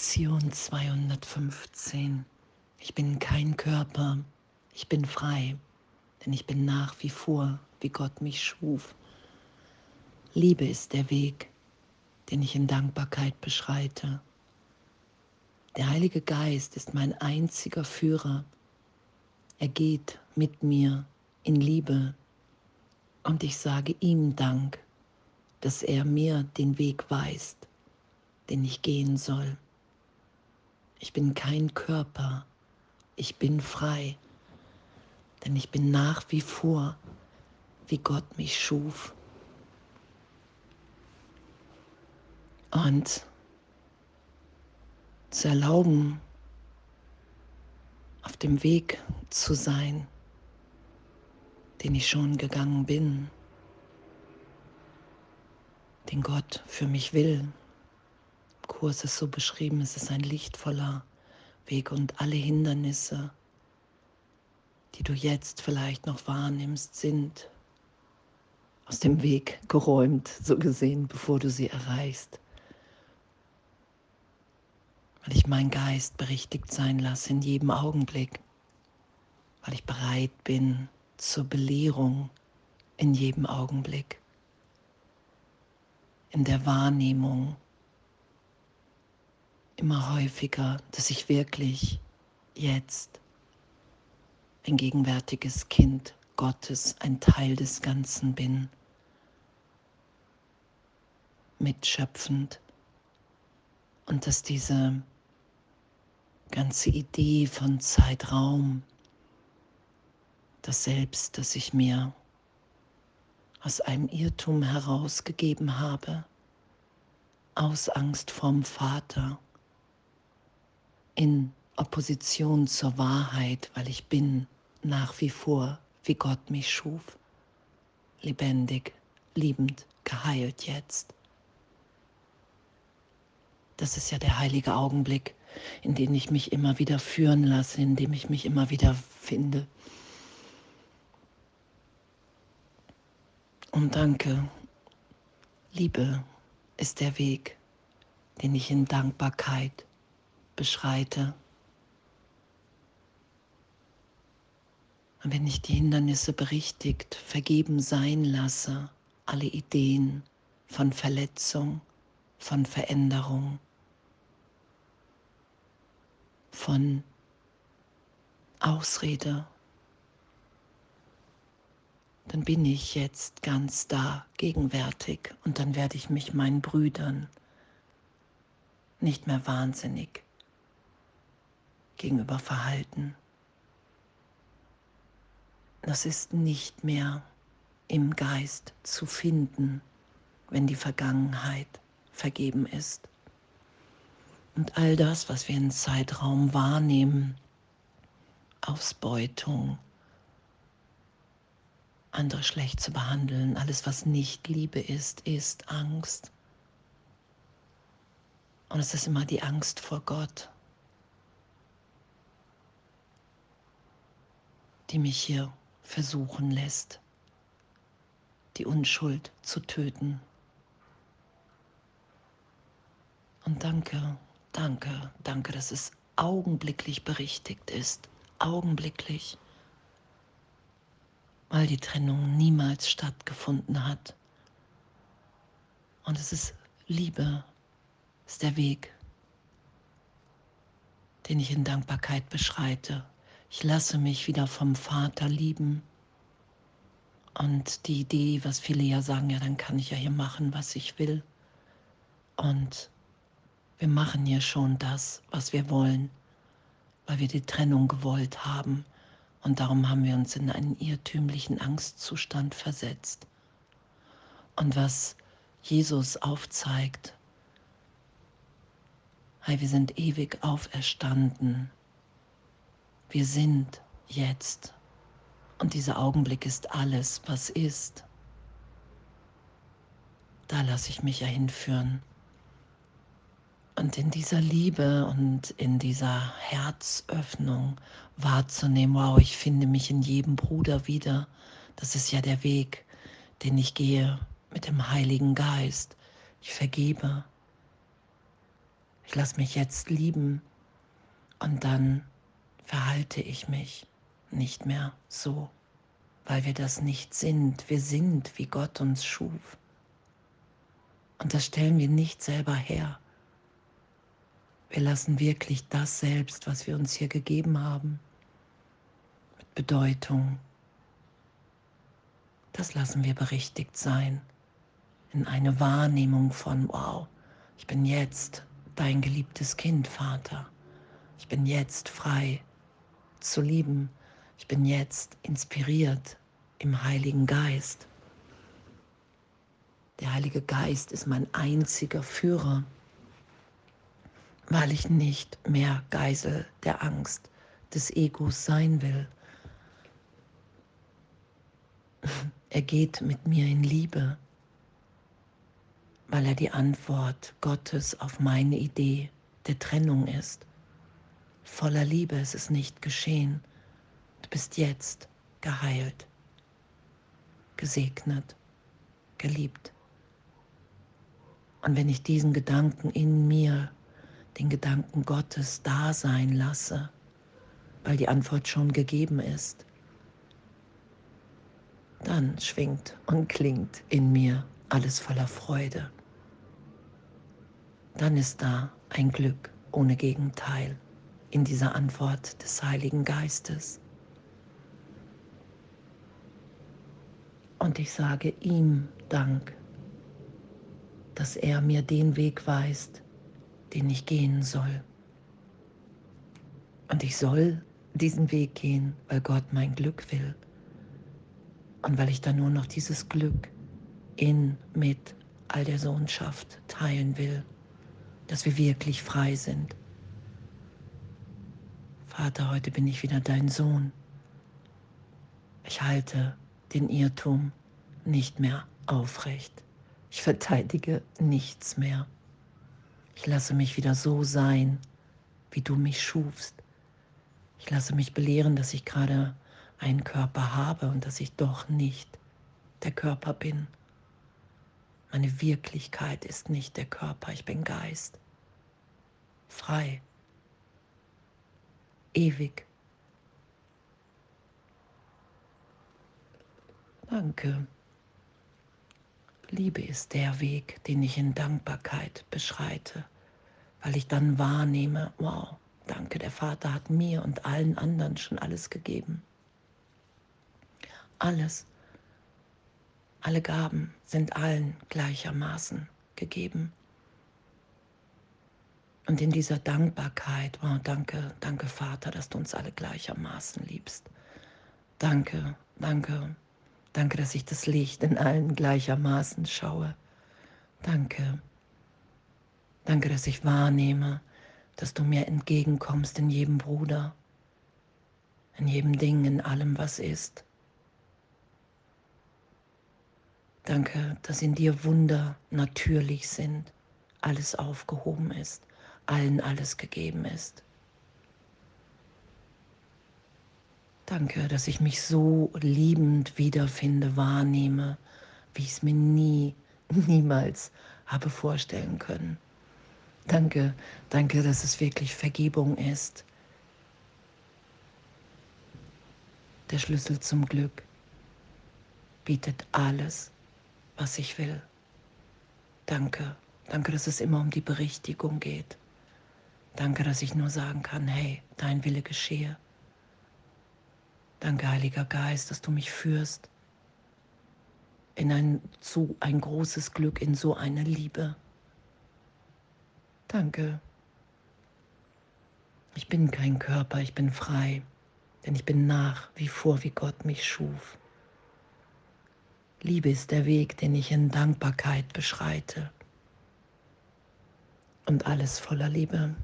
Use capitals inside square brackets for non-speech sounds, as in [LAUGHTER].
Lektion 215. Ich bin kein Körper, ich bin frei, denn ich bin nach wie vor, wie Gott mich schuf. Liebe ist der Weg, den ich in Dankbarkeit beschreite. Der Heilige Geist ist mein einziger Führer. Er geht mit mir in Liebe und ich sage ihm Dank, dass er mir den Weg weist, den ich gehen soll. Ich bin kein Körper, ich bin frei, denn ich bin nach wie vor, wie Gott mich schuf. Und zu erlauben, auf dem Weg zu sein, den ich schon gegangen bin, den Gott für mich will, Kurs ist so beschrieben, es ist ein lichtvoller Weg und alle Hindernisse, die du jetzt vielleicht noch wahrnimmst, sind aus dem Weg geräumt, so gesehen, bevor du sie erreichst. Weil ich meinen Geist berichtigt sein lasse in jedem Augenblick, weil ich bereit bin zur Belehrung in jedem Augenblick, in der Wahrnehmung immer häufiger, dass ich wirklich jetzt ein gegenwärtiges Kind Gottes, ein Teil des Ganzen bin, mitschöpfend. Und dass diese ganze Idee von Zeitraum, das Selbst, das ich mir aus einem Irrtum herausgegeben habe, aus Angst vorm Vater, in Opposition zur Wahrheit, weil ich bin nach wie vor, wie Gott mich schuf, lebendig, liebend, geheilt jetzt. Das ist ja der heilige Augenblick, in den ich mich immer wieder führen lasse, in dem ich mich immer wieder finde. Und danke, Liebe ist der Weg, den ich in Dankbarkeit beschreite. Und wenn ich die Hindernisse berichtigt, vergeben sein lasse, alle Ideen von Verletzung, von Veränderung, von Ausrede, dann bin ich jetzt ganz da, gegenwärtig und dann werde ich mich meinen Brüdern nicht mehr wahnsinnig gegenüber verhalten. Das ist nicht mehr im Geist zu finden, wenn die Vergangenheit vergeben ist. Und all das, was wir in Zeitraum wahrnehmen, Ausbeutung, andere schlecht zu behandeln, alles, was nicht Liebe ist, ist Angst. Und es ist immer die Angst vor Gott. Die mich hier versuchen lässt, die Unschuld zu töten. Und danke, danke, danke, dass es augenblicklich berichtigt ist, augenblicklich, weil die Trennung niemals stattgefunden hat. Und es ist Liebe, ist der Weg, den ich in Dankbarkeit beschreite. Ich lasse mich wieder vom Vater lieben. Und die Idee, was viele ja sagen, ja, dann kann ich ja hier machen, was ich will. Und wir machen ja schon das, was wir wollen, weil wir die Trennung gewollt haben. Und darum haben wir uns in einen irrtümlichen Angstzustand versetzt. Und was Jesus aufzeigt, hey, wir sind ewig auferstanden wir sind jetzt. Und dieser Augenblick ist alles, was ist. Da lasse ich mich ja hinführen. Und in dieser Liebe und in dieser Herzöffnung wahrzunehmen, wow, ich finde mich in jedem Bruder wieder. Das ist ja der Weg, den ich gehe mit dem Heiligen Geist. Ich vergebe. Ich lasse mich jetzt lieben und dann verhalte ich mich nicht mehr so, weil wir das nicht sind. Wir sind, wie Gott uns schuf. Und das stellen wir nicht selber her. Wir lassen wirklich das selbst, was wir uns hier gegeben haben, mit Bedeutung. Das lassen wir berichtigt sein in eine Wahrnehmung von, wow, ich bin jetzt dein geliebtes Kind, Vater. Ich bin jetzt frei zu lieben. Ich bin jetzt inspiriert im Heiligen Geist. Der Heilige Geist ist mein einziger Führer weil ich nicht mehr Geisel der Angst des Egos sein will. [LAUGHS] Er geht mit mir in Liebe, weil er die Antwort Gottes auf meine Idee der Trennung ist. Voller Liebe ist es nicht geschehen. Du bist jetzt geheilt, gesegnet, geliebt. Und wenn ich diesen Gedanken in mir den Gedanken Gottes da sein lasse, weil die Antwort schon gegeben ist, dann schwingt und klingt in mir alles voller Freude. Dann ist da ein Glück ohne Gegenteil in dieser Antwort des Heiligen Geistes. Und ich sage ihm Dank, dass er mir den Weg weist, den ich gehen soll. Und ich soll diesen Weg gehen, weil Gott mein Glück will. Und weil ich dann nur noch dieses Glück in, mit all der Sohnschaft teilen will, dass wir wirklich frei sind. Vater, heute bin ich wieder dein Sohn. Ich halte den Irrtum nicht mehr aufrecht. Ich verteidige nichts mehr. Ich lasse mich wieder so sein, wie du mich schufst. Ich lasse mich belehren, dass ich gerade einen Körper habe und dass ich doch nicht der Körper bin. Meine Wirklichkeit ist nicht der Körper, ich bin Geist. Frei. Ewig. Danke. Liebe ist der Weg, den ich in Dankbarkeit beschreite, weil ich dann wahrnehme, wow, danke, der Vater hat mir und allen anderen schon alles gegeben. Alles. Alle Gaben sind allen gleichermaßen gegeben. Und in dieser Dankbarkeit, wow, danke, danke Vater, dass du uns alle gleichermaßen liebst. Danke, danke, Danke, dass ich das Licht in allen gleichermaßen schaue. Danke. Danke, dass ich wahrnehme, dass du mir entgegenkommst in jedem Bruder, in jedem Ding, in allem, was ist. Danke, dass in dir Wunder natürlich sind, alles aufgehoben ist, allen alles gegeben ist. Danke, dass ich mich so liebend wiederfinde, wahrnehme, wie ich es mir nie, niemals habe vorstellen können. Danke, danke, dass es wirklich Vergebung ist. Der Schlüssel zum Glück bietet alles, was ich will. Danke, danke, dass es immer um die Berichtigung geht. Danke, dass ich nur sagen kann, hey, dein Wille geschehe. Danke, Heiliger Geist, dass du mich führst in ein, zu ein großes Glück, in so eine Liebe. Danke. Ich bin kein Körper, ich bin frei, denn ich bin nach wie vor, wie Gott mich schuf. Liebe ist der Weg, den ich in Dankbarkeit beschreite. Und alles voller Liebe.